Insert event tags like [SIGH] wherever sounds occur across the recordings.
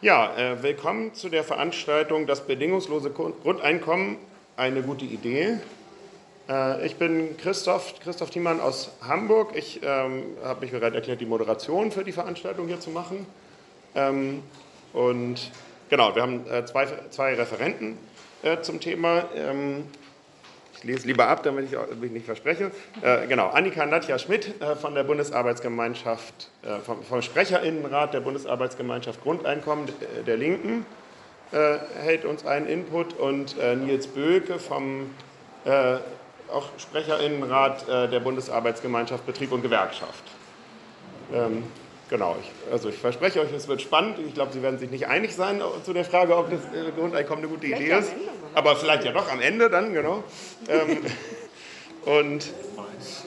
Ja, äh, willkommen zu der Veranstaltung Das bedingungslose Grundeinkommen, eine gute Idee. Äh, ich bin Christoph, Christoph Thiemann aus Hamburg. Ich ähm, habe mich bereit erklärt, die Moderation für die Veranstaltung hier zu machen. Ähm, und genau, wir haben äh, zwei, zwei Referenten äh, zum Thema. Ähm, ich lese lieber ab, damit ich mich nicht verspreche. Äh, genau, Annika Nadja Schmidt äh, von der Bundesarbeitsgemeinschaft, äh, vom, vom, Sprecherinnenrat der Bundesarbeitsgemeinschaft Grundeinkommen äh, der Linken äh, hält uns einen Input und äh, Nils Böke vom auch Sprecherinnenrat der Bundesarbeitsgemeinschaft Betrieb und Gewerkschaft. Ähm, Genau, ich, also ich verspreche euch, es wird spannend. Ich glaube, Sie werden sich nicht einig sein zu der Frage, ob das Grundeinkommen eine gute Idee ist. Aber vielleicht ja doch am Ende dann, genau. ähm, [LAUGHS] und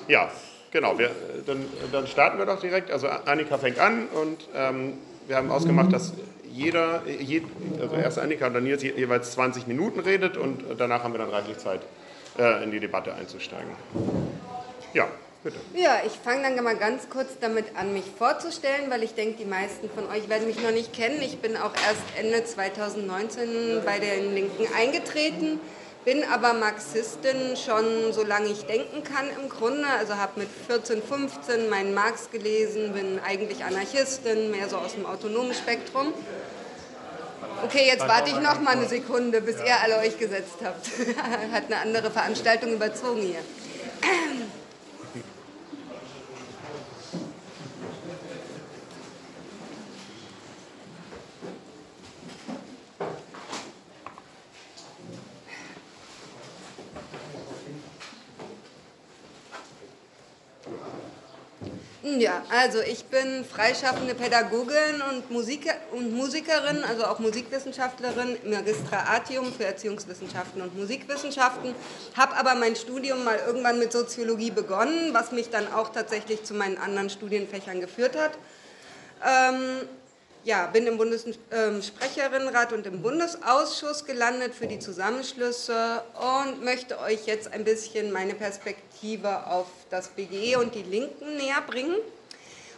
ja, genau, wir, dann, dann, starten wir doch direkt. Also Annika fängt an und ähm, wir haben ausgemacht, dass jeder, je, also erst Annika und dann Nils jeweils 20 Minuten redet und danach haben wir dann reichlich Zeit, äh, in die Debatte einzusteigen. Ja. Bitte. Ja, ich fange dann mal ganz kurz damit an, mich vorzustellen, weil ich denke, die meisten von euch werden mich noch nicht kennen. Ich bin auch erst Ende 2019 bei den Linken eingetreten, bin aber Marxistin schon solange ich denken kann im Grunde. Also habe mit 14, 15 meinen Marx gelesen, bin eigentlich Anarchistin, mehr so aus dem autonomen Spektrum. Okay, jetzt warte ich noch mal eine Sekunde, bis ihr alle euch gesetzt habt. [LAUGHS] Hat eine andere Veranstaltung überzogen hier. Ja, also ich bin freischaffende Pädagogin und, Musiker und Musikerin, also auch Musikwissenschaftlerin, Magistra Artium für Erziehungswissenschaften und Musikwissenschaften, habe aber mein Studium mal irgendwann mit Soziologie begonnen, was mich dann auch tatsächlich zu meinen anderen Studienfächern geführt hat. Ähm, ja, bin im Bundessprecherinnenrat ähm, und im Bundesausschuss gelandet für die Zusammenschlüsse und möchte euch jetzt ein bisschen meine Perspektive auf das BGE und die Linken näher bringen.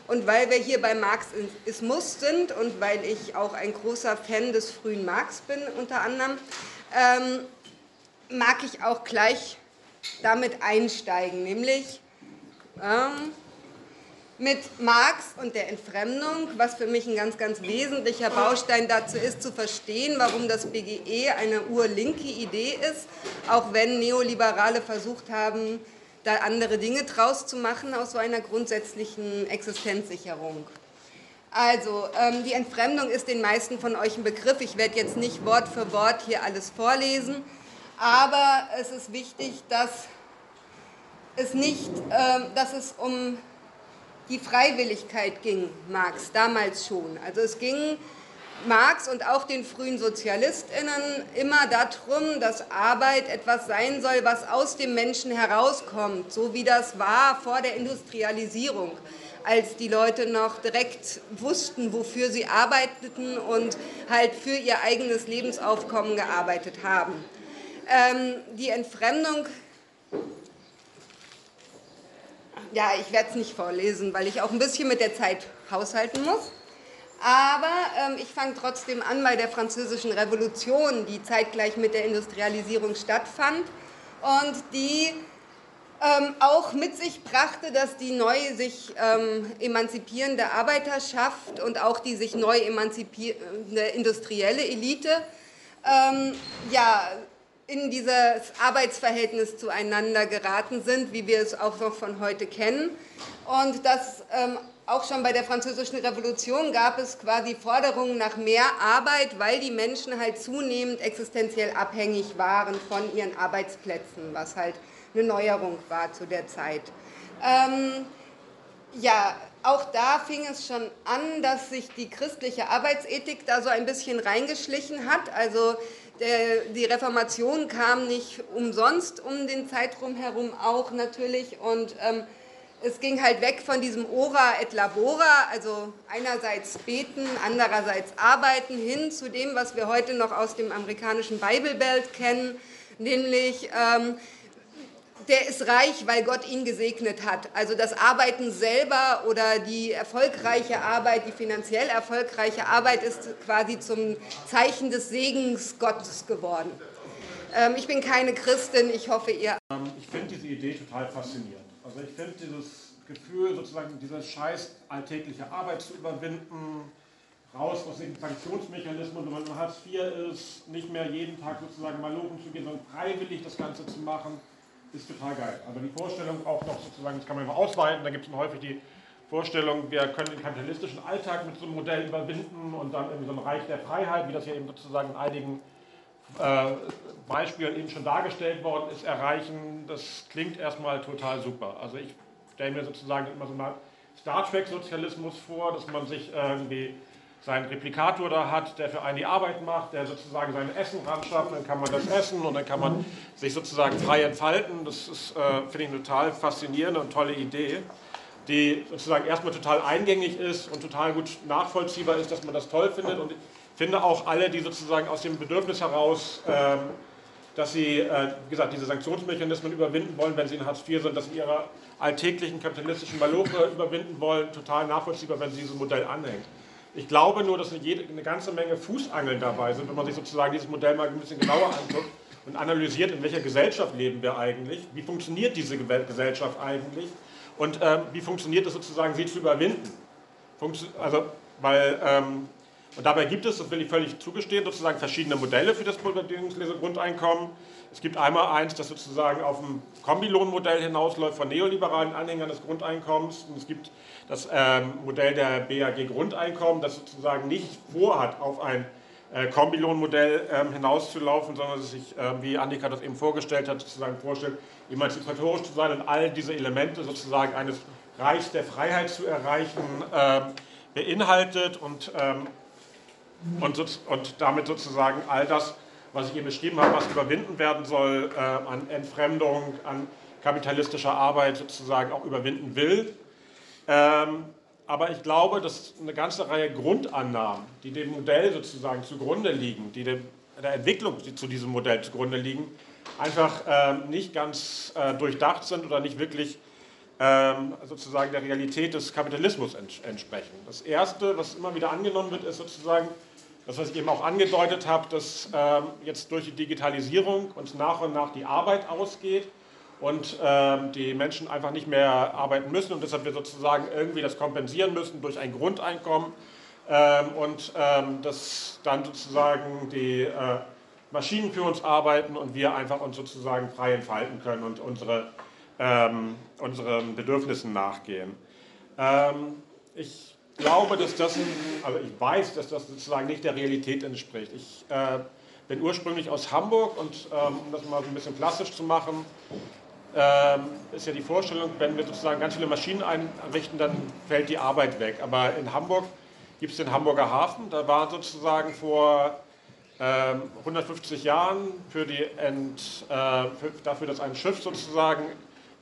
Und weil wir hier bei Marxismus sind und weil ich auch ein großer Fan des frühen Marx bin, unter anderem, ähm, mag ich auch gleich damit einsteigen, nämlich ähm, mit Marx und der Entfremdung, was für mich ein ganz, ganz wesentlicher Baustein dazu ist, zu verstehen, warum das BGE eine urlinke Idee ist, auch wenn Neoliberale versucht haben, da andere Dinge draus zu machen aus so einer grundsätzlichen Existenzsicherung. Also, ähm, die Entfremdung ist den meisten von euch ein Begriff. Ich werde jetzt nicht Wort für Wort hier alles vorlesen, aber es ist wichtig, dass es nicht, ähm, dass es um die Freiwilligkeit ging Marx damals schon. Also es ging Marx und auch den frühen Sozialistinnen immer darum, dass Arbeit etwas sein soll, was aus dem Menschen herauskommt, so wie das war vor der Industrialisierung, als die Leute noch direkt wussten, wofür sie arbeiteten und halt für ihr eigenes Lebensaufkommen gearbeitet haben. Ähm, die Entfremdung ja, ich werde es nicht vorlesen, weil ich auch ein bisschen mit der Zeit haushalten muss. Aber ähm, ich fange trotzdem an bei der Französischen Revolution, die zeitgleich mit der Industrialisierung stattfand und die ähm, auch mit sich brachte, dass die neu sich ähm, emanzipierende Arbeiterschaft und auch die sich neu emanzipierende industrielle Elite ähm, ja, in dieses Arbeitsverhältnis zueinander geraten sind, wie wir es auch noch von heute kennen. Und das ähm, auch schon bei der Französischen Revolution gab es quasi Forderungen nach mehr Arbeit, weil die Menschen halt zunehmend existenziell abhängig waren von ihren Arbeitsplätzen, was halt eine Neuerung war zu der Zeit. Ähm, ja, auch da fing es schon an, dass sich die christliche Arbeitsethik da so ein bisschen reingeschlichen hat. Also der, die Reformation kam nicht umsonst um den Zeitraum herum auch natürlich und ähm, es ging halt weg von diesem Ora et Labora, also einerseits beten, andererseits arbeiten, hin zu dem, was wir heute noch aus dem amerikanischen Bible Belt kennen, nämlich ähm, der ist reich, weil Gott ihn gesegnet hat. Also das Arbeiten selber oder die erfolgreiche Arbeit, die finanziell erfolgreiche Arbeit ist quasi zum Zeichen des Segens Gottes geworden. Ähm, ich bin keine Christin, ich hoffe ihr. Ähm, ich finde diese Idee total faszinierend. Also ich finde dieses Gefühl, sozusagen diese scheiß alltägliche Arbeit zu überwinden, raus aus den Sanktionsmechanismen, wenn man Hartz IV ist, nicht mehr jeden Tag sozusagen mal loben zu gehen, sondern freiwillig das Ganze zu machen, ist total geil. Aber die Vorstellung auch noch sozusagen, das kann man immer ausweiten, da gibt es häufig die Vorstellung, wir können den kapitalistischen Alltag mit so einem Modell überwinden und dann irgendwie so ein Reich der Freiheit, wie das ja eben sozusagen in einigen äh, Beispielen eben schon dargestellt worden ist, erreichen. Das klingt erstmal total super. Also ich stelle mir sozusagen immer so eine Star Trek-Sozialismus vor, dass man sich irgendwie seinen Replikator da hat, der für einen die Arbeit macht, der sozusagen sein Essen ranschafft, dann kann man das essen und dann kann man sich sozusagen frei entfalten. Das ist, äh, finde ich, eine total faszinierende und tolle Idee, die sozusagen erstmal total eingängig ist und total gut nachvollziehbar ist, dass man das toll findet. Und ich finde auch alle, die sozusagen aus dem Bedürfnis heraus, ähm, dass sie, äh, wie gesagt, diese Sanktionsmechanismen überwinden wollen, wenn sie in Hartz IV sind, dass sie ihre alltäglichen kapitalistischen Maloche überwinden wollen, total nachvollziehbar, wenn sie diesem Modell anhängt. Ich glaube nur, dass eine, jede, eine ganze Menge Fußangeln dabei sind, wenn man sich sozusagen dieses Modell mal ein bisschen genauer anguckt und analysiert, in welcher Gesellschaft leben wir eigentlich, wie funktioniert diese Gesellschaft eigentlich und ähm, wie funktioniert es sozusagen, sie zu überwinden. Funktio also, weil, ähm, und dabei gibt es, das will ich völlig zugestehen, sozusagen verschiedene Modelle für das bedingungslose Grundeinkommen. Es gibt einmal eins, das sozusagen auf ein Kombilohnmodell hinausläuft von neoliberalen Anhängern des Grundeinkommens. Und es gibt das ähm, Modell der BAG Grundeinkommen, das sozusagen nicht vorhat, auf ein äh, Kombilohnmodell ähm, hinauszulaufen, sondern sich, äh, wie Annika das eben vorgestellt hat, sozusagen vorstellt, emanzipatorisch zu sein und all diese Elemente sozusagen eines Reichs der Freiheit zu erreichen, ähm, beinhaltet und, ähm, und, und damit sozusagen all das, was ich eben beschrieben habe, was überwinden werden soll, äh, an Entfremdung, an kapitalistischer Arbeit sozusagen auch überwinden will. Ähm, aber ich glaube, dass eine ganze Reihe Grundannahmen, die dem Modell sozusagen zugrunde liegen, die dem, der Entwicklung die zu diesem Modell zugrunde liegen, einfach ähm, nicht ganz äh, durchdacht sind oder nicht wirklich ähm, sozusagen der Realität des Kapitalismus ents entsprechen. Das Erste, was immer wieder angenommen wird, ist sozusagen das, was ich eben auch angedeutet habe, dass ähm, jetzt durch die Digitalisierung uns nach und nach die Arbeit ausgeht und ähm, die Menschen einfach nicht mehr arbeiten müssen und deshalb wir sozusagen irgendwie das kompensieren müssen durch ein Grundeinkommen ähm, und ähm, dass dann sozusagen die äh, Maschinen für uns arbeiten und wir einfach uns sozusagen frei entfalten können und unsere, ähm, unseren Bedürfnissen nachgehen. Ähm, ich glaube, dass das, also ich weiß, dass das sozusagen nicht der Realität entspricht. Ich äh, bin ursprünglich aus Hamburg und ähm, um das mal so ein bisschen plastisch zu machen, ähm, ist ja die Vorstellung, wenn wir sozusagen ganz viele Maschinen einrichten, dann fällt die Arbeit weg. Aber in Hamburg gibt es den Hamburger Hafen. Da war sozusagen vor ähm, 150 Jahren für die Ent, äh, für, dafür, dass ein Schiff sozusagen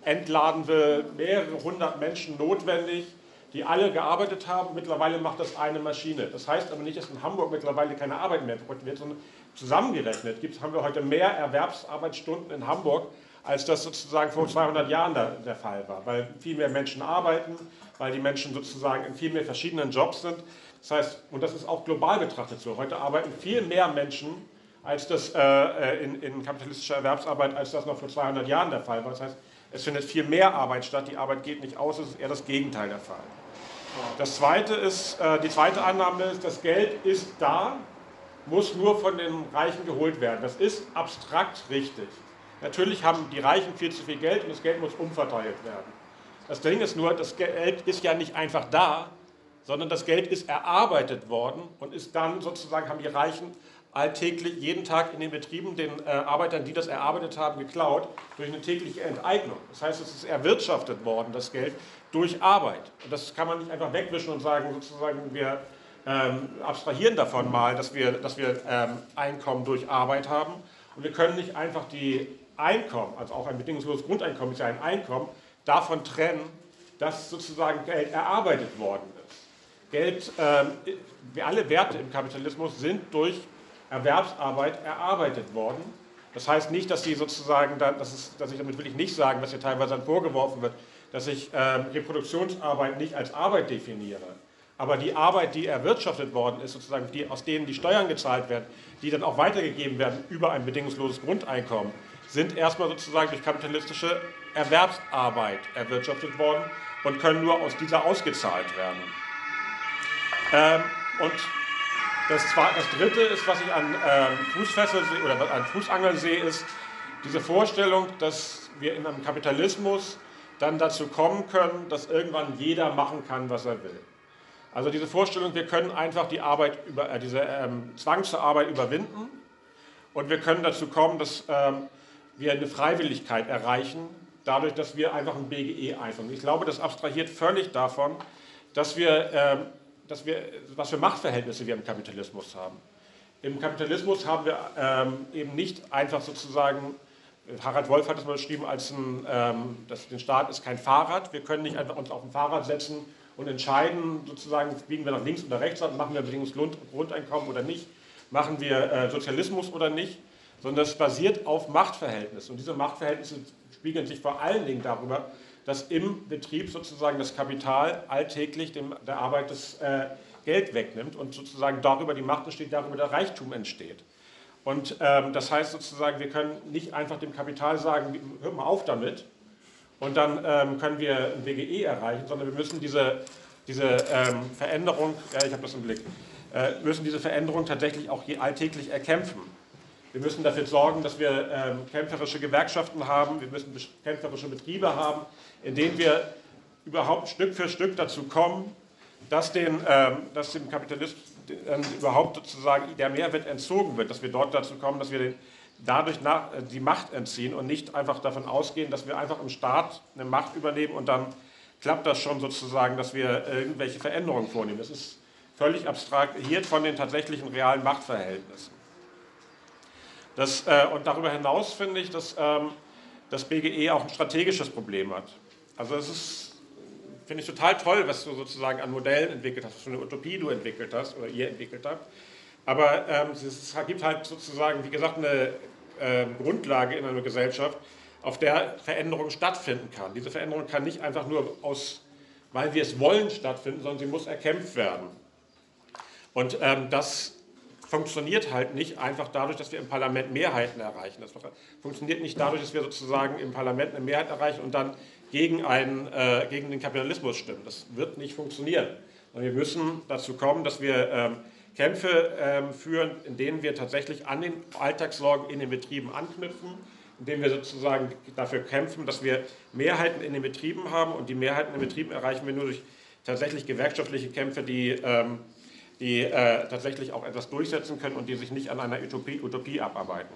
entladen will, mehrere hundert Menschen notwendig, die alle gearbeitet haben. Mittlerweile macht das eine Maschine. Das heißt aber nicht, dass in Hamburg mittlerweile keine Arbeit mehr wird, sondern zusammengerechnet gibt's, haben wir heute mehr Erwerbsarbeitsstunden in Hamburg als das sozusagen vor 200 Jahren der, der Fall war, weil viel mehr Menschen arbeiten, weil die Menschen sozusagen in viel mehr verschiedenen Jobs sind. Das heißt, und das ist auch global betrachtet so, heute arbeiten viel mehr Menschen als das äh, in, in kapitalistischer Erwerbsarbeit, als das noch vor 200 Jahren der Fall war. Das heißt, es findet viel mehr Arbeit statt, die Arbeit geht nicht aus, es ist eher das Gegenteil der Fall. Das zweite ist, äh, die zweite Annahme ist, das Geld ist da, muss nur von den Reichen geholt werden. Das ist abstrakt richtig. Natürlich haben die Reichen viel zu viel Geld und das Geld muss umverteilt werden. Das Ding ist nur, das Geld ist ja nicht einfach da, sondern das Geld ist erarbeitet worden und ist dann sozusagen, haben die Reichen alltäglich jeden Tag in den Betrieben den äh, Arbeitern, die das erarbeitet haben, geklaut durch eine tägliche Enteignung. Das heißt, es ist erwirtschaftet worden, das Geld, durch Arbeit. Und das kann man nicht einfach wegwischen und sagen, sozusagen, wir ähm, abstrahieren davon mal, dass wir, dass wir ähm, Einkommen durch Arbeit haben. Und wir können nicht einfach die Einkommen, also auch ein bedingungsloses Grundeinkommen ist ja ein Einkommen, davon trennen, dass sozusagen Geld erarbeitet worden ist. Geld, äh, alle Werte im Kapitalismus sind durch Erwerbsarbeit erarbeitet worden. Das heißt nicht, dass, die sozusagen dann, dass, es, dass ich damit will ich nicht sagen, was hier teilweise dann vorgeworfen wird, dass ich ähm, Reproduktionsarbeit nicht als Arbeit definiere. Aber die Arbeit, die erwirtschaftet worden ist, sozusagen die, aus denen die Steuern gezahlt werden, die dann auch weitergegeben werden über ein bedingungsloses Grundeinkommen, sind erstmal sozusagen durch kapitalistische Erwerbsarbeit erwirtschaftet worden und können nur aus dieser ausgezahlt werden. Ähm, und das, das, Dritte ist, was ich an ähm, Fußfessel oder an Fußangeln sehe, ist diese Vorstellung, dass wir in einem Kapitalismus dann dazu kommen können, dass irgendwann jeder machen kann, was er will. Also diese Vorstellung, wir können einfach die Arbeit über, äh, diese ähm, Zwang zur Arbeit überwinden und wir können dazu kommen, dass ähm, wir eine Freiwilligkeit erreichen, dadurch, dass wir einfach ein BGE einführen. Ich glaube, das abstrahiert völlig davon, dass wir, ähm, dass wir, was für Machtverhältnisse wir im Kapitalismus haben. Im Kapitalismus haben wir ähm, eben nicht einfach sozusagen, Harald Wolf hat das mal beschrieben, als ein, ähm, das, den Staat ist kein Fahrrad. Wir können nicht einfach uns auf ein Fahrrad setzen und entscheiden, sozusagen, biegen wir nach links oder rechts ab, machen wir Bedingungsgrundeinkommen oder nicht, machen wir äh, Sozialismus oder nicht, sondern es basiert auf Machtverhältnissen. Und diese Machtverhältnisse spiegeln sich vor allen Dingen darüber, dass im Betrieb sozusagen das Kapital alltäglich dem, der Arbeit das äh, Geld wegnimmt und sozusagen darüber die Macht entsteht, darüber der Reichtum entsteht. Und ähm, das heißt sozusagen, wir können nicht einfach dem Kapital sagen, hör mal auf damit und dann ähm, können wir ein WGE erreichen, sondern wir müssen diese, diese ähm, Veränderung, ja ich habe das im Blick, äh, müssen diese Veränderung tatsächlich auch alltäglich erkämpfen. Wir müssen dafür sorgen, dass wir ähm, kämpferische Gewerkschaften haben, wir müssen kämpferische Betriebe haben, in denen wir überhaupt Stück für Stück dazu kommen, dass, den, ähm, dass dem Kapitalismus äh, überhaupt sozusagen der Mehrwert entzogen wird, dass wir dort dazu kommen, dass wir den, dadurch nach, äh, die Macht entziehen und nicht einfach davon ausgehen, dass wir einfach im Staat eine Macht übernehmen und dann klappt das schon sozusagen, dass wir irgendwelche Veränderungen vornehmen. Das ist völlig abstrahiert von den tatsächlichen realen Machtverhältnissen. Das, äh, und darüber hinaus finde ich, dass ähm, das BGE auch ein strategisches Problem hat. Also es ist, finde ich total toll, was du sozusagen an Modellen entwickelt hast, was für eine Utopie du entwickelt hast oder ihr entwickelt habt. Aber ähm, es gibt halt sozusagen, wie gesagt, eine äh, Grundlage in einer Gesellschaft, auf der Veränderung stattfinden kann. Diese Veränderung kann nicht einfach nur aus, weil wir es wollen, stattfinden, sondern sie muss erkämpft werden. Und ähm, das funktioniert halt nicht einfach dadurch, dass wir im Parlament Mehrheiten erreichen. Das funktioniert nicht dadurch, dass wir sozusagen im Parlament eine Mehrheit erreichen und dann gegen, einen, äh, gegen den Kapitalismus stimmen. Das wird nicht funktionieren. Und wir müssen dazu kommen, dass wir ähm, Kämpfe ähm, führen, in denen wir tatsächlich an den Alltagssorgen in den Betrieben anknüpfen, indem wir sozusagen dafür kämpfen, dass wir Mehrheiten in den Betrieben haben. Und die Mehrheiten in den Betrieben erreichen wir nur durch tatsächlich gewerkschaftliche Kämpfe, die ähm, die äh, tatsächlich auch etwas durchsetzen können und die sich nicht an einer Utopie, Utopie abarbeiten.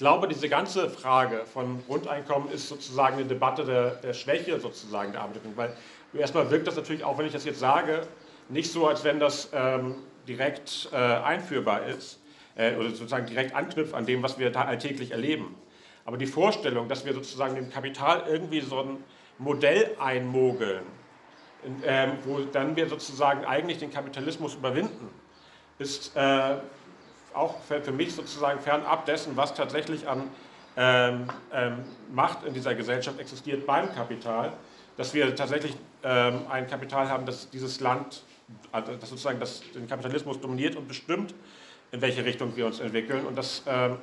Glaube, diese ganze Frage von Grundeinkommen ist sozusagen eine Debatte der, der Schwäche sozusagen der Arbeiterin, weil erstmal wirkt das natürlich auch, wenn ich das jetzt sage, nicht so, als wenn das ähm, direkt äh, einführbar ist äh, oder sozusagen direkt anknüpft an dem, was wir da alltäglich erleben. Aber die Vorstellung, dass wir sozusagen dem Kapital irgendwie so ein Modell einmogeln, ähm, wo dann wir sozusagen eigentlich den Kapitalismus überwinden, ist äh, auch für, mich sozusagen fernab dessen, was tatsächlich an ähm, ähm, Macht in dieser Gesellschaft existiert beim Kapital, dass wir tatsächlich ähm, ein Kapital haben, das dieses Land, also das sozusagen das, den Kapitalismus dominiert und bestimmt, in welche Richtung wir uns entwickeln. Und das ähm,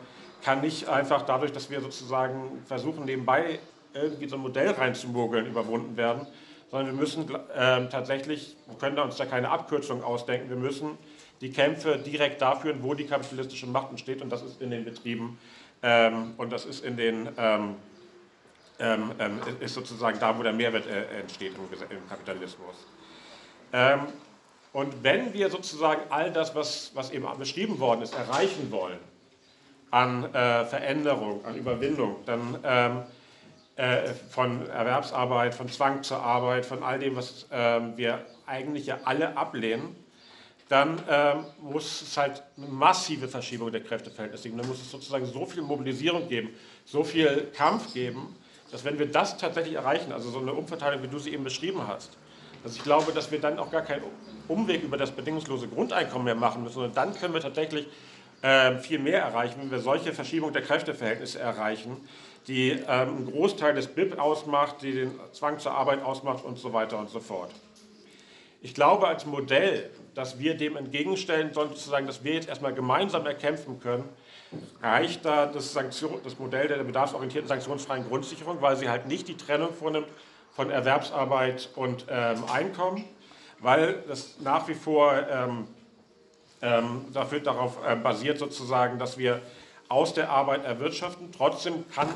kann nicht einfach dadurch, dass wir sozusagen versuchen, nebenbei irgendwie so ein Modell reinzumogeln, überwunden werden, sondern wir müssen äh, tatsächlich, wir können uns da keine Abkürzung ausdenken, wir müssen die Kämpfe direkt da führen, wo die kapitalistische Macht entsteht und das ist in den Betrieben ähm, und das ist in den ähm, ähm, ähm ist sozusagen da, wo der Mehrwert äh, entsteht im, im Kapitalismus. Ähm, und wenn wir sozusagen all das, was, was eben beschrieben worden ist, erreichen wollen, an äh, Veränderung, an Überwindung, dann ähm, äh, von Erwerbsarbeit, von Zwang zur Arbeit, von all dem, was wir eigentlich ja alle ablehnen, dann ähm, muss es halt eine massive Verschiebung der Kräfteverhältnisse geben. Dann muss es sozusagen so viel Mobilisierung geben, so viel Kampf geben, dass wenn wir das tatsächlich erreichen, also so eine Umverteilung, wie du sie eben beschrieben hast, dass ich glaube, dass wir dann auch gar keinen Umweg über das bedingungslose Grundeinkommen mehr machen müssen, sondern dann können wir tatsächlich äh, viel mehr erreichen, wenn wir solche Verschiebung der Kräfteverhältnisse erreichen, die ähm, einen Großteil des BIP ausmacht, die den Zwang zur Arbeit ausmacht und so weiter und so fort. Ich glaube, als Modell, das wir dem entgegenstellen sollen, sozusagen, dass wir jetzt erstmal gemeinsam erkämpfen können, reicht da das, Sanktion, das Modell der bedarfsorientierten sanktionsfreien Grundsicherung, weil sie halt nicht die Trennung vornimmt von Erwerbsarbeit und ähm, Einkommen, weil das nach wie vor ähm, ähm, dafür darauf äh, basiert, sozusagen, dass wir aus der Arbeit erwirtschaften. Trotzdem kann,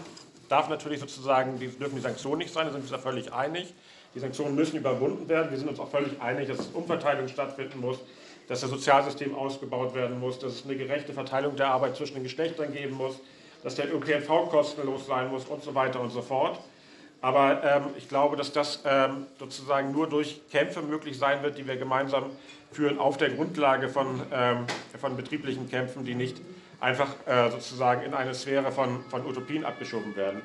darf natürlich sozusagen, die, dürfen die Sanktionen nicht sein, da sind wir uns da völlig einig. Die Sanktionen müssen überwunden werden. Wir sind uns auch völlig einig, dass Umverteilung stattfinden muss, dass das Sozialsystem ausgebaut werden muss, dass es eine gerechte Verteilung der Arbeit zwischen den Geschlechtern geben muss, dass der ÖPNV kostenlos sein muss und so weiter und so fort. Aber ähm, ich glaube, dass das ähm, sozusagen nur durch Kämpfe möglich sein wird, die wir gemeinsam führen, auf der Grundlage von, ähm, von betrieblichen Kämpfen, die nicht einfach äh, sozusagen in eine Sphäre von, von Utopien abgeschoben werden.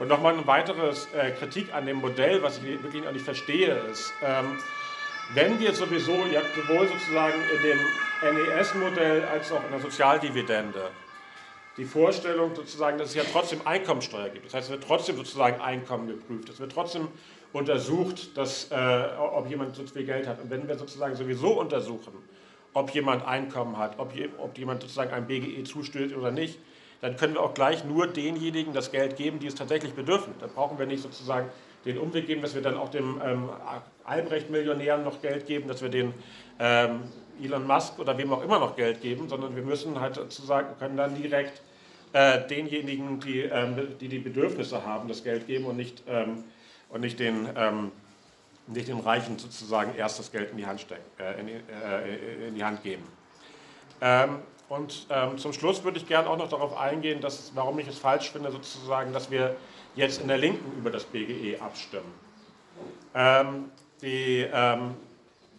Und nochmal eine weitere äh, Kritik an dem Modell, was ich wirklich noch nicht verstehe, ist, ähm, wenn wir sowieso, ja, sowohl sozusagen in dem NES-Modell als auch in der Sozialdividende, die Vorstellung sozusagen, dass es ja trotzdem Einkommensteuer gibt. Das heißt, es wird trotzdem sozusagen Einkommen geprüft. Es wird trotzdem untersucht, dass, äh, ob jemand so viel Geld hat. Und wenn wir sozusagen sowieso untersuchen, ob jemand Einkommen hat, ob, ob jemand sozusagen einem BGE zustößt oder nicht, dann können wir auch gleich nur denjenigen das Geld geben, die es tatsächlich bedürfen. Da brauchen wir nicht sozusagen den Umweg geben, dass wir dann auch dem ähm, Albrecht-Millionären noch Geld geben, dass wir den ähm, Elon Musk oder wem auch immer noch Geld geben, sondern wir müssen halt sozusagen, können dann direkt äh, denjenigen, die, ähm, die, die Bedürfnisse haben, das Geld geben und nicht, ähm, und nicht den ähm, nicht den Reichen sozusagen erst das Geld in die Hand, stecken, äh, in, äh, in, die, Hand geben. Ähm, und ähm, zum Schluss würde ich gerne auch noch darauf eingehen, dass, warum ich es falsch finde, sozusagen, dass wir jetzt in der Linken über das BGE abstimmen. Ähm, die ähm,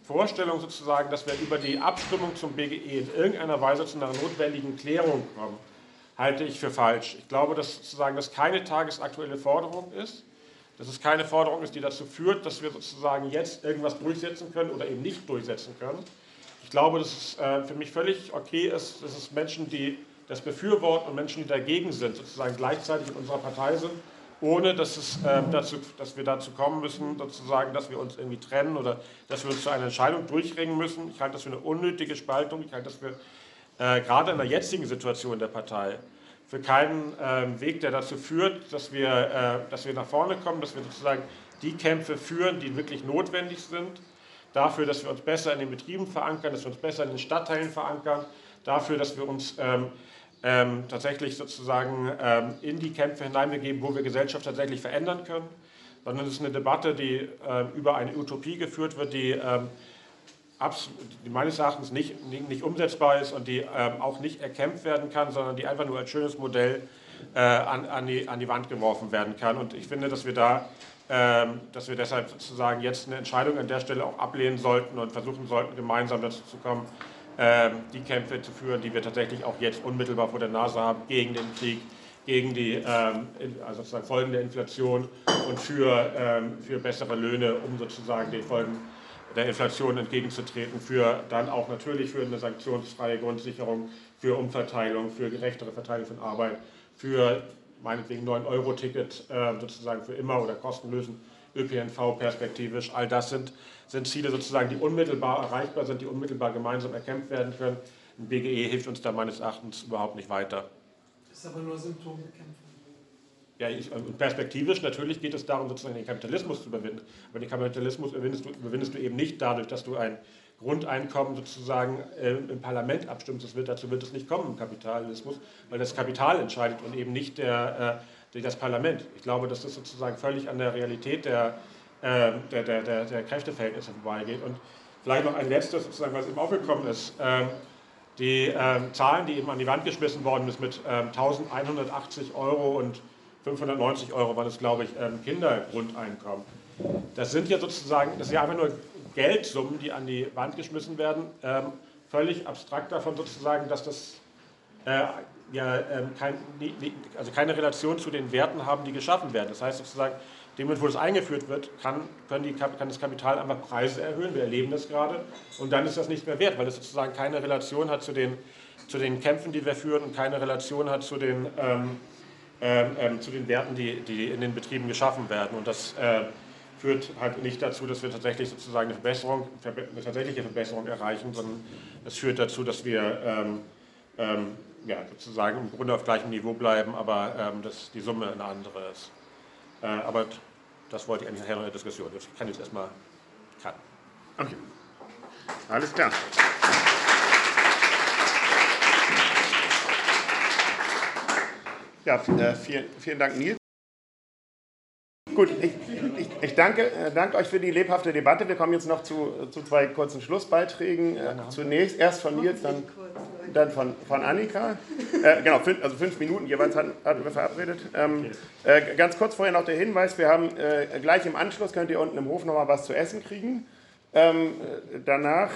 Vorstellung sozusagen, dass wir über die Abstimmung zum BGE in irgendeiner Weise zu einer notwendigen Klärung kommen, halte ich für falsch. Ich glaube, dass sozusagen das keine tagesaktuelle Forderung ist dass es keine Forderung ist, die dazu führt, dass wir sozusagen jetzt irgendwas durchsetzen können oder eben nicht durchsetzen können. Ich glaube, dass es äh, für mich völlig okay ist, dass es Menschen, die das befürworten und Menschen, die dagegen sind, sozusagen gleichzeitig in unserer Partei sind, ohne dass, es, äh, dazu, dass wir dazu kommen müssen, sozusagen, dass wir uns irgendwie trennen oder dass wir uns zu einer Entscheidung durchringen müssen. Ich halte das für eine unnötige Spaltung. Ich halte das für, äh, gerade in der jetzigen Situation der Partei, für keinen äh, Weg, der dazu führt, dass wir, äh, dass wir nach vorne kommen, dass wir sozusagen die Kämpfe führen, die wirklich notwendig sind, dafür, dass wir uns besser in den Betrieben verankern, dass wir uns besser in den Stadtteilen verankern, dafür, dass wir uns ähm, ähm, tatsächlich sozusagen ähm, in die Kämpfe hineinbegeben, wo wir Gesellschaft tatsächlich verändern können, sondern es ist eine Debatte, die äh, über eine Utopie geführt wird, die ähm, die meines Erachtens nicht, nicht, nicht, umsetzbar ist und die ähm, auch nicht erkämpft werden kann, sondern die einfach nur als schönes Modell äh, an, an, die, an die Wand geworfen werden kann. Und ich finde, dass wir da, dass wir deshalb sozusagen jetzt eine Entscheidung an der Stelle auch ablehnen sollten und versuchen sollten, gemeinsam dazu zu kommen, ähm, die Kämpfe zu führen, die wir tatsächlich auch jetzt unmittelbar vor der Nase haben, gegen den Krieg, gegen die ähm, also sozusagen Folgen der Inflation und für, ähm, für bessere Löhne, um sozusagen den Folgen der Inflation entgegenzutreten, für dann auch natürlich für eine sanktionsfreie Grundsicherung, für Umverteilung, für gerechtere Verteilung von Arbeit, für meinetwegen 9-Euro-Ticket äh, sozusagen für immer oder kostenlosen ÖPNV perspektivisch. All das sind, sind Ziele sozusagen, die unmittelbar erreichbar sind, die unmittelbar gemeinsam erkämpft werden können. Ein BGE hilft uns da meines Erachtens überhaupt nicht weiter. Das ist aber nur Symptombekämpfung. Ja, ich, und perspektivisch natürlich geht es darum, sozusagen den Kapitalismus zu überwinden. Aber den Kapitalismus überwindest du, überwindest du eben nicht dadurch, dass du ein Grundeinkommen sozusagen äh, im Parlament abstimmst. Das wird, dazu wird es nicht kommen im Kapitalismus, weil das Kapital entscheidet und eben nicht der, äh, das Parlament. Ich glaube, dass das sozusagen völlig an der Realität der, äh, der, der, der, der, Kräfteverhältnisse vorbeigeht. Und vielleicht noch ein letztes, sozusagen, was eben aufgekommen ist. Ähm, die ähm, Zahlen, die eben an die Wand geschmissen worden sind mit ähm, 1180 Euro und 590 Euro war das, glaube ich, ähm, Kindergrundeinkommen. Das sind ja sozusagen, das sind ja einfach nur Geldsummen, die an die Wand geschmissen werden, ähm, völlig abstrakt davon sozusagen, dass das äh, ja, ähm, kein, also keine Relation zu den Werten haben, die geschaffen werden. Das heißt sozusagen, dem Moment, wo das eingeführt wird, kann, können die, kann das Kapital einfach Preise erhöhen. Wir erleben das gerade. Und dann ist das nicht mehr wert, weil es sozusagen keine Relation hat zu den, zu den Kämpfen, die wir führen und keine Relation hat zu den, ähm, ähm, ähm zu den Werten, die, die in den Betrieben geschaffen werden. Und das äh, führt halt nicht dazu, dass wir tatsächlich sozusagen eine Verbesserung, eine tatsächliche Verbesserung erreichen, sondern es führt dazu, dass wir ähm, ähm, ja, sozusagen im Grunde auf gleichem Niveau bleiben, aber ähm, dass die Summe eine andere ist. Äh, aber das wollte ich eigentlich nachher in der Diskussion. Das kann ich jetzt erstmal kann. Okay. Alles klar. Ja, äh, vielen, vielen Dank, Nils. Gut, ich, ich, ich danke, äh, danke, euch für die lebhafte Debatte. Wir kommen jetzt noch zu, zu zwei kurzen Schlussbeiträgen. Äh, zunächst erst von Nils, dann, dann von, von Annika. Äh, genau, fünf, also fünf Minuten jeweils hatten, hatten wir verabredet. Ähm, äh, ganz kurz vorher noch der Hinweis: Wir haben äh, gleich im Anschluss könnt ihr unten im Hof noch mal was zu essen kriegen. Ähm, äh, danach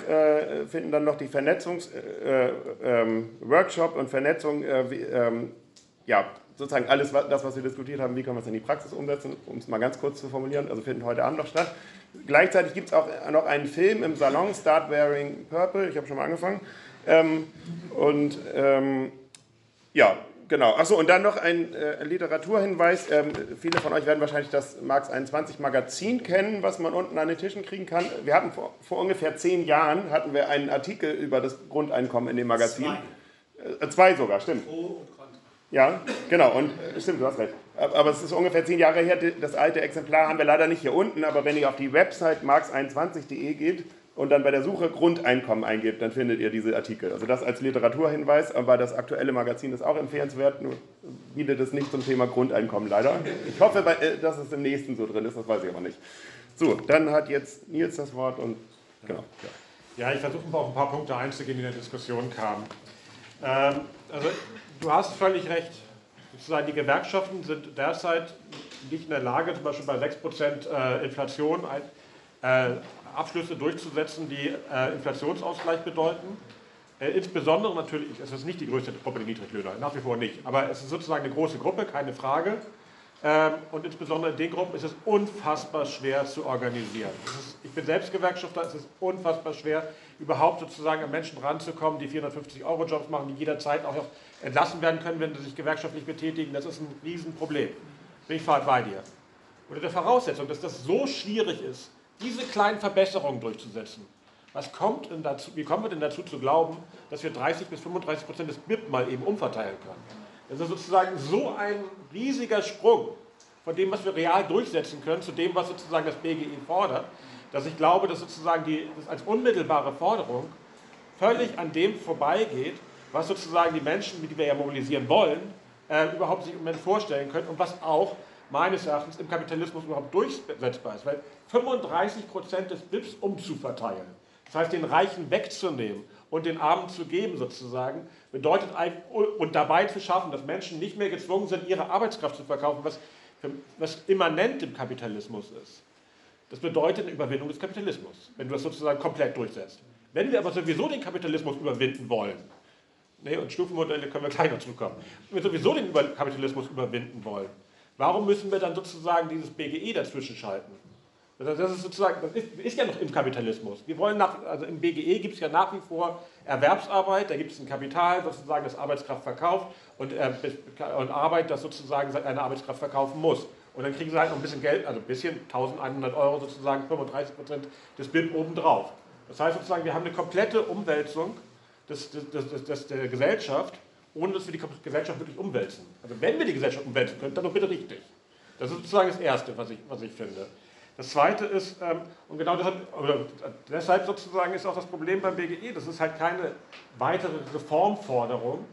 finden dann noch die Vernetzungs-Workshop ähm, und Vernetzung wie, ähm, ja, sozusagen alles das, was wir diskutiert haben, wie können wir es in die Praxis umsetzen, um es mal ganz kurz zu formulieren, also finden heute Abend noch statt. Gleichzeitig gibt es auch noch einen Film im Salon, Start Wearing Purple, ich habe schon mal angefangen. Ähm, und ähm, ja, genau. Achso, und dann noch ein äh, Literaturhinweis. Ähm, viele von euch werden wahrscheinlich das Marx 21 Magazin kennen, was man unten an den Tischen kriegen kann. Wir hatten vor, vor ungefähr zehn Jahren hatten wir einen Artikel über das Grundeinkommen in dem Magazin. Zwei, äh, zwei sogar, stimmt. Pro und ja, genau, und stimmt, du hast recht. Aber es ist ungefähr zehn Jahre her, das alte Exemplar haben wir leider nicht hier unten, aber wenn ihr auf die Website marx21.de geht und dann bei der Suche Grundeinkommen eingebt, dann findet ihr diese Artikel. Also das als Literaturhinweis, aber das aktuelle Magazin ist auch empfehlenswert, nur bietet es nicht zum Thema Grundeinkommen leider. Ich hoffe, äh, dass es im nächsten so drin ist, das weiß ich aber nicht. So, dann hat jetzt Nils das Wort und genau. Ja, ja ich versuche mal auf ein paar Punkte einzugehen, die in der Diskussion kamen. Ähm, also du hast völlig recht. Sozusagen die Gewerkschaften sind derzeit nicht in der Lage, zum Beispiel bei 6% äh, Inflation äh, Abschlüsse durchzusetzen, die äh, Inflationsausgleich bedeuten. Insbesondere natürlich, es ist nicht die größte Gruppe der Niedriglöhner, nach wie vor nicht, aber es ist sozusagen eine große Gruppe, keine Frage. Ähm, und insbesondere in den Gruppen ist es unfassbar schwer zu organisieren. Ist, ich bin selbst Gewerkschafter, es ist unfassbar schwer, überhaupt sozusagen an Menschen ranzukommen, die 450-Euro-Jobs machen, die jederzeit auch entlassen werden können, wenn sie sich gewerkschaftlich betätigen. Das ist ein Riesenproblem. Bin ich fahrt bei dir. Unter der Voraussetzung, dass das so schwierig ist, diese kleinen Verbesserungen durchzusetzen, was kommt denn dazu, wie kommen wir denn dazu zu glauben, dass wir 30 bis 35 Prozent des BIP mal eben umverteilen können? Das ist sozusagen so ein riesiger Sprung von dem, was wir real durchsetzen können, zu dem, was sozusagen das BGE fordert, dass ich glaube, dass sozusagen die, das als unmittelbare Forderung völlig an dem vorbeigeht, was sozusagen die Menschen, die wir ja mobilisieren wollen, äh, überhaupt sich im Moment vorstellen können und was auch meines Erachtens im Kapitalismus überhaupt durchsetzbar ist. Weil 35 Prozent des BIPs umzuverteilen, das heißt den Reichen wegzunehmen und den Armen zu geben sozusagen, bedeutet und dabei zu schaffen, dass Menschen nicht mehr gezwungen sind, ihre Arbeitskraft zu verkaufen, was, was immanent im Kapitalismus ist. Das bedeutet eine Überwindung des Kapitalismus, wenn du das sozusagen komplett durchsetzt. Wenn wir aber sowieso den Kapitalismus überwinden wollen, nee, und Stufenmodelle können wir gleich noch zurückkommen, wenn wir sowieso den Kapitalismus überwinden wollen, warum müssen wir dann sozusagen dieses BGE dazwischen schalten? Das ist sozusagen, das ist, ist, ja noch im Kapitalismus. Wir wollen nach, also im BGE gibt es ja nach wie vor Erwerbsarbeit, da gibt es ein Kapital, sozusagen das Arbeitskraft verkauft und, äh, und Arbeit, das sozusagen seine Arbeitskraft verkaufen muss. Und dann kriegen sie halt noch ein bisschen Geld, also ein bisschen, 1100 Euro sozusagen, 35 Prozent des BIP obendrauf. Das heißt sozusagen, wir haben eine komplette Umwälzung des, des, des, des, der Gesellschaft, ohne dass wir die Gesellschaft wirklich umwälzen. Also wenn wir die Gesellschaft umwälzen können, dann doch bitte richtig. Das ist sozusagen das Erste, was ich, was ich finde. Das Zweite ist, ähm, und genau deshalb, deshalb sozusagen ist auch das Problem beim BGE, das ist halt keine weitere Reformforderung,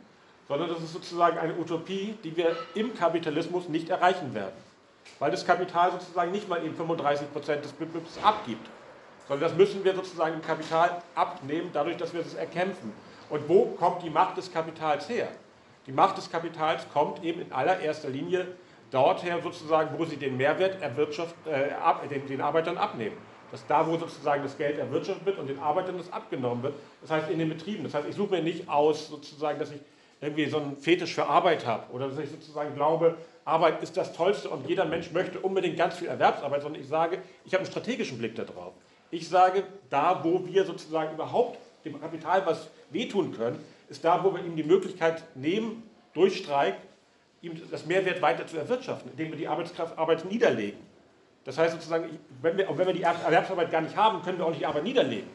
sondern das ist sozusagen eine Utopie, die wir im Kapitalismus nicht erreichen werden. Weil das Kapital sozusagen nicht mal eben 35 Prozent des BIPs abgibt, sondern das müssen wir sozusagen im Kapital abnehmen, dadurch, dass wir es erkämpfen. Und wo kommt die Macht des Kapitals her? Die Macht des Kapitals kommt eben in allererster Linie dorthin sozusagen, wo sie den Mehrwert äh, ab, den, den Arbeitern abnehmen. Dass da, wo sozusagen das Geld erwirtschaftet wird und den Arbeitern das abgenommen wird, das heißt in den Betrieben. Das heißt, ich suche mir nicht aus, sozusagen, dass ich irgendwie so einen Fetisch für Arbeit habe oder dass ich sozusagen glaube, Arbeit ist das Tollste und jeder Mensch möchte unbedingt ganz viel Erwerbsarbeit, sondern ich sage, ich habe einen strategischen Blick darauf. Ich sage, da wo wir sozusagen überhaupt dem Kapital was wehtun können, ist da, wo wir ihm die Möglichkeit nehmen, durch Streik, ihm das Mehrwert weiter zu erwirtschaften, indem wir die Arbeitskraft Arbeit niederlegen. Das heißt sozusagen, wenn wir, wenn wir die Erwerbsarbeit gar nicht haben, können wir auch nicht die Arbeit niederlegen.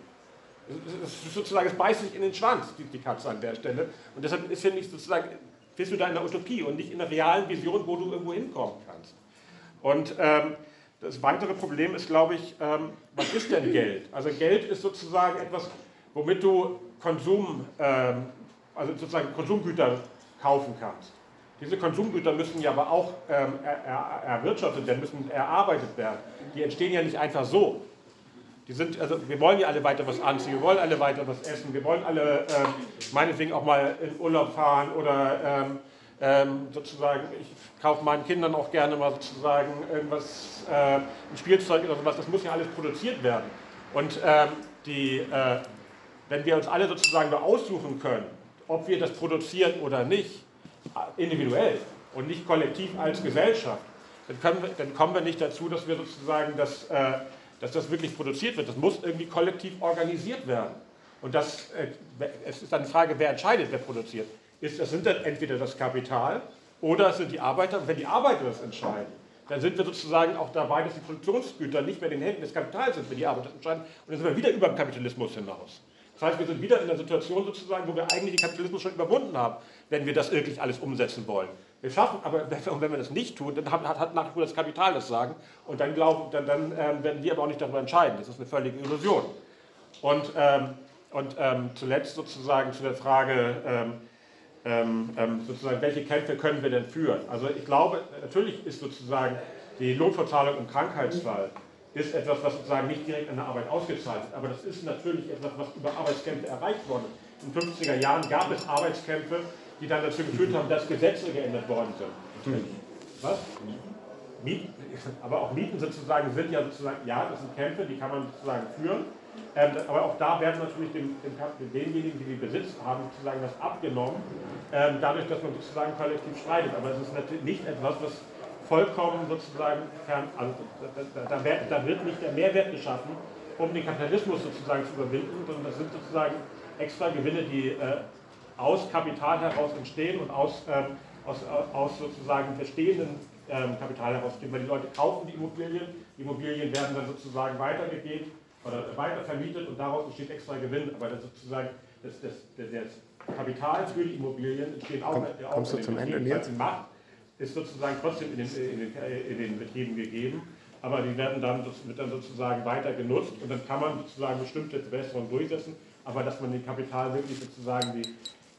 Das ist sozusagen, es beißt sich in den Schwanz, die, die Katze an der Stelle. Und deshalb ist, finde ich, sozusagen, bist du da in der Utopie und nicht in der realen Vision, wo du irgendwo hinkommen kannst. Und ähm, das weitere Problem ist, glaube ich, ähm, was ist denn Geld? Also Geld ist sozusagen etwas, womit du Konsum, ähm, also sozusagen Konsumgüter kaufen kannst. Diese Konsumgüter müssen ja aber auch ähm, er, er, erwirtschaftet werden, müssen erarbeitet werden. Die entstehen ja nicht einfach so. Die sind, also wir wollen ja alle weiter was anziehen, wir wollen alle weiter was essen, wir wollen alle ähm, meinetwegen auch mal in Urlaub fahren oder ähm, sozusagen, ich kaufe meinen Kindern auch gerne mal sozusagen irgendwas, äh, ein Spielzeug oder sowas, das muss ja alles produziert werden. Und ähm, die, äh, wenn wir uns alle sozusagen nur aussuchen können, ob wir das produzieren oder nicht, individuell und nicht kollektiv als Gesellschaft, dann, wir, dann kommen wir nicht dazu, dass wir sozusagen das, äh, dass das wirklich produziert wird. Das muss irgendwie kollektiv organisiert werden. Und das, äh, es ist dann die Frage, wer entscheidet, wer produziert. Ist, das sind dann entweder das Kapital oder es sind die Arbeiter. Und wenn die Arbeiter das entscheiden, dann sind wir sozusagen auch dabei, dass die Produktionsgüter nicht mehr in den Händen des Kapitals sind, wenn die Arbeiter das entscheiden. Und dann sind wir wieder über den Kapitalismus hinaus. Das heißt, wir sind wieder in der Situation sozusagen, wo wir eigentlich den Kapitalismus schon überwunden haben, wenn wir das wirklich alles umsetzen wollen. Wir schaffen, aber wenn wir das nicht tun, dann hat, nach wie vor das Kapital das Sagen und dann, glauben, dann, dann ähm, werden wir aber auch nicht darüber entscheiden. Das ist eine völlige Illusion. Und, ähm, und ähm, zuletzt sozusagen zu der Frage, ähm, ähm, sozusagen, welche Kämpfe können wir denn führen? Also ich glaube, natürlich ist sozusagen die Lohnverzahlung im Krankheitsfall ist etwas, was sozusagen nicht direkt an der Arbeit ausgezahlt wird. Aber das ist natürlich etwas, was über Arbeitskämpfe erreicht wurde. In den 50er Jahren gab es Arbeitskämpfe, die dann dazu geführt haben, dass Gesetze geändert worden sind. Was? Mieten, aber auch Mieten sozusagen sind ja sozusagen, ja, das sind Kämpfe, die kann man sozusagen führen. Ähm, aber auch da werden natürlich dem, dem, denjenigen, die die Besitz haben, sozusagen was abgenommen, ähm, dadurch, dass man sozusagen kollektiv streitet. Aber es ist natürlich nicht etwas, was vollkommen sozusagen fern, also da, da, da, wird nicht der Mehrwert geschaffen, um den Kapitalismus sozusagen zu überwinden, sondern das sind sozusagen extra Gewinne, die äh, aus Kapital heraus entstehen und aus, ähm, aus, aus sozusagen bestehenden ähm, Kapital heraus entstehen, weil die Leute kaufen die Immobilien, die Immobilien werden dann sozusagen weitergegeben oder weiter vermietet und daraus entsteht extra Gewinn, aber das sozusagen das, das, das Kapital für die Immobilien entsteht auch, Komm, auch kommst du zum Ende jetzt? Macht ist sozusagen trotzdem in den, in den, in den Betrieben gegeben, aber die werden dann, das wird dann sozusagen weiter genutzt und dann kann man sozusagen bestimmte Verbesserungen durchsetzen, aber dass man dem Kapital wirklich sozusagen die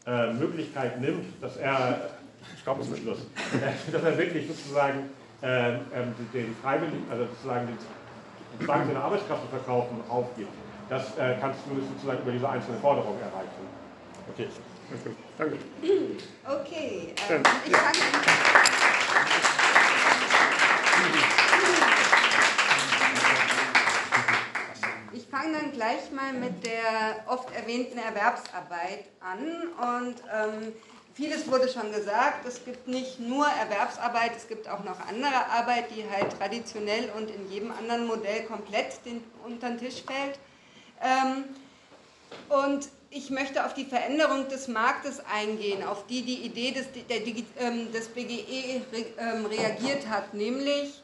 äh, Möglichkeit nimmt, dass er, ich glaube, das ist Schluss, [LAUGHS] dass er wirklich sozusagen äh, den freiwillig, also sozusagen den Zwang, seine Arbeitskraft zu verkaufen, aufgibt. Das äh, kannst du sozusagen über diese einzelne Forderung erreichen. Okay. Danke. Okay, ähm, ich fange Ich fange dann gleich mal mit der oft erwähnten Erwerbsarbeit an und ähm, vieles wurde schon gesagt. Es gibt nicht nur Erwerbsarbeit, es gibt auch noch andere Arbeit, die halt traditionell und in jedem anderen Modell komplett den, unter den Tisch fällt. Ähm, und ich möchte auf die Veränderung des Marktes eingehen, auf die die Idee des, der, ähm, des BGE ähm, reagiert hat, nämlich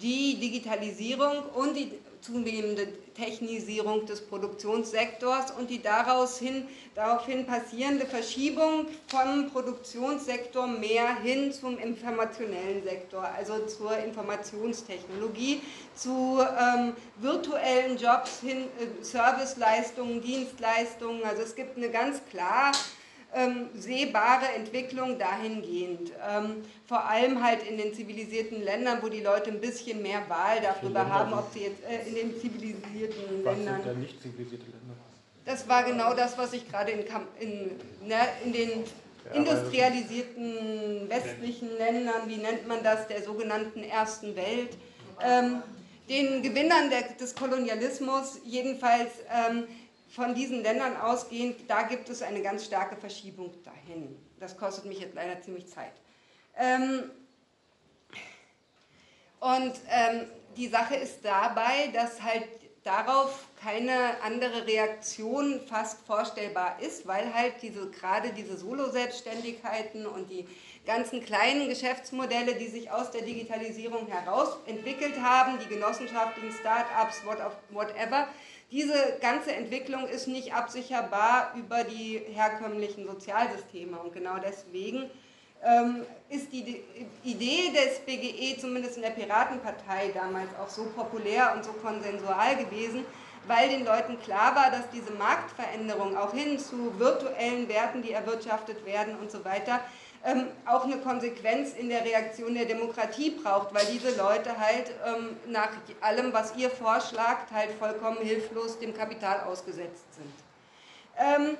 die Digitalisierung und die zunehmende Technisierung des Produktionssektors und die daraus hin, daraufhin passierende Verschiebung vom Produktionssektor mehr hin zum informationellen Sektor, also zur Informationstechnologie, zu ähm, virtuellen Jobs hin, äh, Serviceleistungen, Dienstleistungen. Also es gibt eine ganz klar ähm, sehbare Entwicklung dahingehend. Ähm, vor allem halt in den zivilisierten Ländern, wo die Leute ein bisschen mehr Wahl darüber haben, ob sie jetzt äh, in den zivilisierten was Ländern. Sind denn nicht zivilisierte Länder? Das war genau das, was ich gerade in, in, ne, in den industrialisierten westlichen Ländern, wie nennt man das, der sogenannten Ersten Welt, ähm, den Gewinnern der, des Kolonialismus jedenfalls ähm, von diesen Ländern ausgehend, da gibt es eine ganz starke Verschiebung dahin. Das kostet mich jetzt leider ziemlich Zeit. Ähm, und ähm, die Sache ist dabei, dass halt darauf keine andere Reaktion fast vorstellbar ist, weil halt diese, gerade diese Solo-Selbstständigkeiten und die ganzen kleinen Geschäftsmodelle, die sich aus der Digitalisierung heraus entwickelt haben, die genossenschaftlichen Start-ups, whatever, diese ganze Entwicklung ist nicht absicherbar über die herkömmlichen Sozialsysteme. Und genau deswegen ähm, ist die Idee des BGE zumindest in der Piratenpartei damals auch so populär und so konsensual gewesen, weil den Leuten klar war, dass diese Marktveränderung auch hin zu virtuellen Werten, die erwirtschaftet werden und so weiter, ähm, auch eine Konsequenz in der Reaktion der Demokratie braucht, weil diese Leute halt ähm, nach allem, was ihr vorschlagt, halt vollkommen hilflos dem Kapital ausgesetzt sind. Ähm,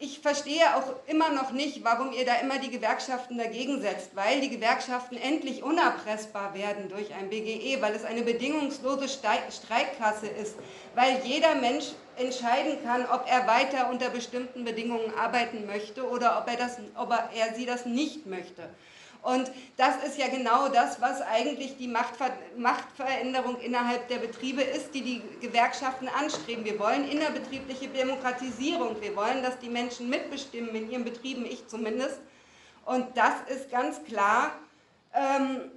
ich verstehe auch immer noch nicht, warum ihr da immer die Gewerkschaften dagegen setzt, weil die Gewerkschaften endlich unerpressbar werden durch ein BGE, weil es eine bedingungslose Streikkasse ist, weil jeder Mensch entscheiden kann, ob er weiter unter bestimmten Bedingungen arbeiten möchte oder ob er, das, ob er, sie das nicht möchte. Und das ist ja genau das, was eigentlich die Machtver Machtveränderung innerhalb der Betriebe ist, die die Gewerkschaften anstreben. Wir wollen innerbetriebliche Demokratisierung. Wir wollen, dass die Menschen mitbestimmen in ihren Betrieben, ich zumindest. Und das ist ganz klar, ähm,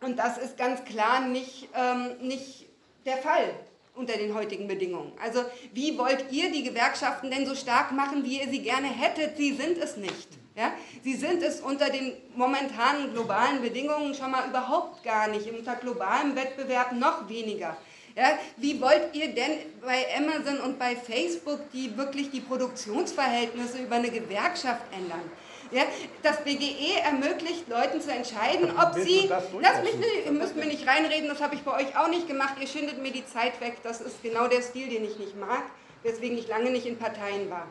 und das ist ganz klar nicht, ähm, nicht der Fall unter den heutigen Bedingungen. Also wie wollt ihr die Gewerkschaften denn so stark machen, wie ihr sie gerne hättet? Sie sind es nicht. Ja? Sie sind es unter den momentanen globalen Bedingungen schon mal überhaupt gar nicht, unter globalem Wettbewerb noch weniger. Ja, wie wollt ihr denn bei Amazon und bei Facebook die wirklich die Produktionsverhältnisse über eine Gewerkschaft ändern? Ja, das BGE ermöglicht Leuten zu entscheiden, ob sie. Lasst mich nicht, ihr müsst mir nicht reinreden, das habe ich bei euch auch nicht gemacht. Ihr schindet mir die Zeit weg. Das ist genau der Stil, den ich nicht mag, weswegen ich lange nicht in Parteien war.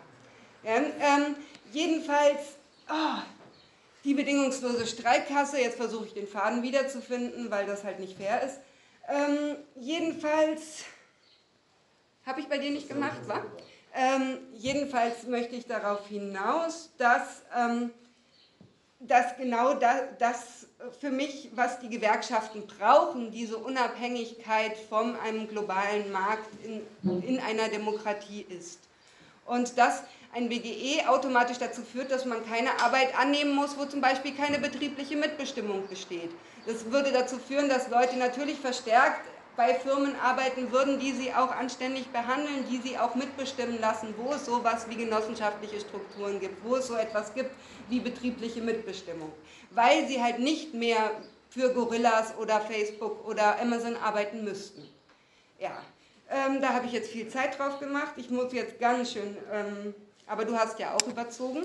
Ja, ähm, jedenfalls oh, die bedingungslose Streikkasse, jetzt versuche ich den Faden wiederzufinden, weil das halt nicht fair ist. Ähm, jedenfalls, habe ich bei dir nicht gemacht, wa? Ähm, jedenfalls möchte ich darauf hinaus, dass, ähm, dass genau das, das für mich, was die Gewerkschaften brauchen, diese Unabhängigkeit von einem globalen Markt in, in einer Demokratie ist. Und das ein BGE automatisch dazu führt, dass man keine Arbeit annehmen muss, wo zum Beispiel keine betriebliche Mitbestimmung besteht. Das würde dazu führen, dass Leute natürlich verstärkt bei Firmen arbeiten würden, die sie auch anständig behandeln, die sie auch mitbestimmen lassen, wo es sowas wie genossenschaftliche Strukturen gibt, wo es so etwas gibt wie betriebliche Mitbestimmung, weil sie halt nicht mehr für Gorillas oder Facebook oder Amazon arbeiten müssten. Ja, ähm, da habe ich jetzt viel Zeit drauf gemacht. Ich muss jetzt ganz schön ähm, aber du hast ja auch überzogen.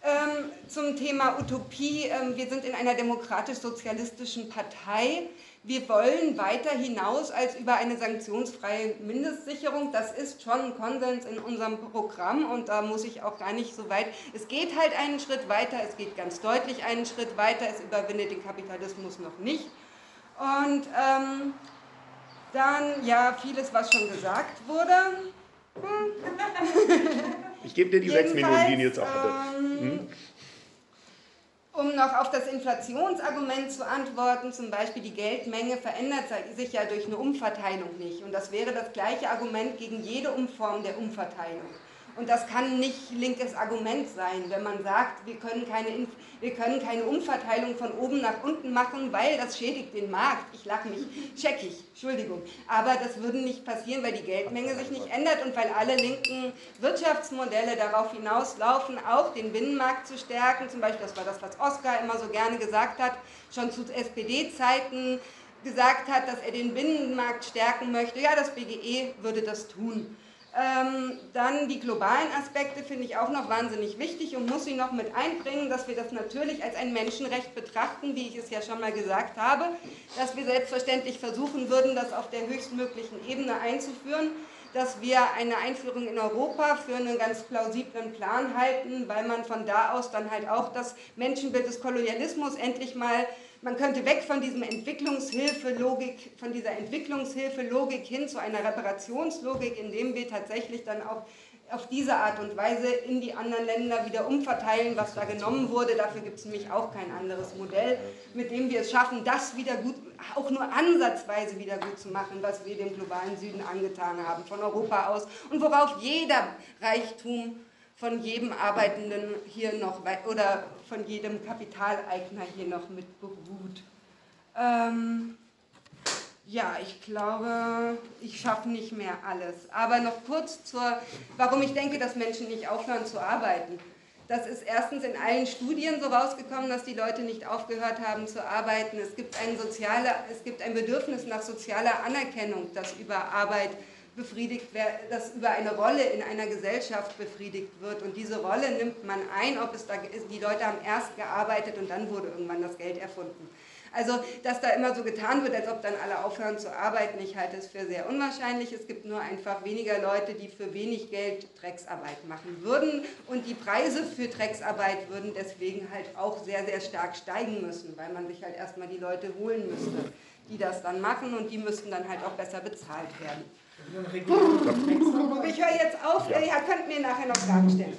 Ähm, zum Thema Utopie. Ähm, wir sind in einer demokratisch-sozialistischen Partei. Wir wollen weiter hinaus als über eine sanktionsfreie Mindestsicherung. Das ist schon ein Konsens in unserem Programm und da muss ich auch gar nicht so weit. Es geht halt einen Schritt weiter, es geht ganz deutlich einen Schritt weiter, es überwindet den Kapitalismus noch nicht. Und ähm, dann, ja, vieles, was schon gesagt wurde. Hm. [LAUGHS] Ich gebe dir die sechs Minuten, die jetzt auch hatte. Ähm, hm? Um noch auf das Inflationsargument zu antworten, zum Beispiel die Geldmenge verändert sich ja durch eine Umverteilung nicht. Und das wäre das gleiche Argument gegen jede Umform der Umverteilung. Und das kann nicht linkes Argument sein, wenn man sagt, wir können, keine, wir können keine Umverteilung von oben nach unten machen, weil das schädigt den Markt. Ich lache mich, check ich, Entschuldigung. Aber das würde nicht passieren, weil die Geldmenge sich nicht ändert und weil alle linken Wirtschaftsmodelle darauf hinauslaufen, auch den Binnenmarkt zu stärken. Zum Beispiel, das war das, was Oskar immer so gerne gesagt hat, schon zu SPD-Zeiten gesagt hat, dass er den Binnenmarkt stärken möchte. Ja, das BGE würde das tun. Ähm, dann die globalen Aspekte finde ich auch noch wahnsinnig wichtig und muss sie noch mit einbringen, dass wir das natürlich als ein Menschenrecht betrachten, wie ich es ja schon mal gesagt habe, dass wir selbstverständlich versuchen würden, das auf der höchstmöglichen Ebene einzuführen, dass wir eine Einführung in Europa für einen ganz plausiblen Plan halten, weil man von da aus dann halt auch das Menschenbild des Kolonialismus endlich mal man könnte weg von diesem Entwicklungshilfe-Logik, von dieser Entwicklungshilfe-Logik hin zu einer Reparationslogik, indem wir tatsächlich dann auch auf diese Art und Weise in die anderen Länder wieder umverteilen, was da genommen wurde. Dafür gibt es nämlich auch kein anderes Modell, mit dem wir es schaffen, das wieder gut, auch nur ansatzweise wieder gut zu machen, was wir dem globalen Süden angetan haben, von Europa aus und worauf jeder Reichtum von jedem Arbeitenden hier noch oder von jedem Kapitaleigner hier noch mit beruht. Ähm, ja, ich glaube, ich schaffe nicht mehr alles. Aber noch kurz zur, warum ich denke, dass Menschen nicht aufhören zu arbeiten. Das ist erstens in allen Studien so rausgekommen, dass die Leute nicht aufgehört haben zu arbeiten. Es gibt ein, soziale, es gibt ein Bedürfnis nach sozialer Anerkennung, das über Arbeit befriedigt das über eine Rolle in einer Gesellschaft befriedigt wird. Und diese Rolle nimmt man ein, ob es da die Leute haben erst gearbeitet und dann wurde irgendwann das Geld erfunden. Also, dass da immer so getan wird, als ob dann alle aufhören zu arbeiten, ich halte es für sehr unwahrscheinlich. Es gibt nur einfach weniger Leute, die für wenig Geld Drecksarbeit machen würden. Und die Preise für Drecksarbeit würden deswegen halt auch sehr, sehr stark steigen müssen, weil man sich halt erstmal die Leute holen müsste, die das dann machen und die müssten dann halt auch besser bezahlt werden. Ich höre jetzt auf, ja. ihr könnt mir nachher noch Fragen stellen.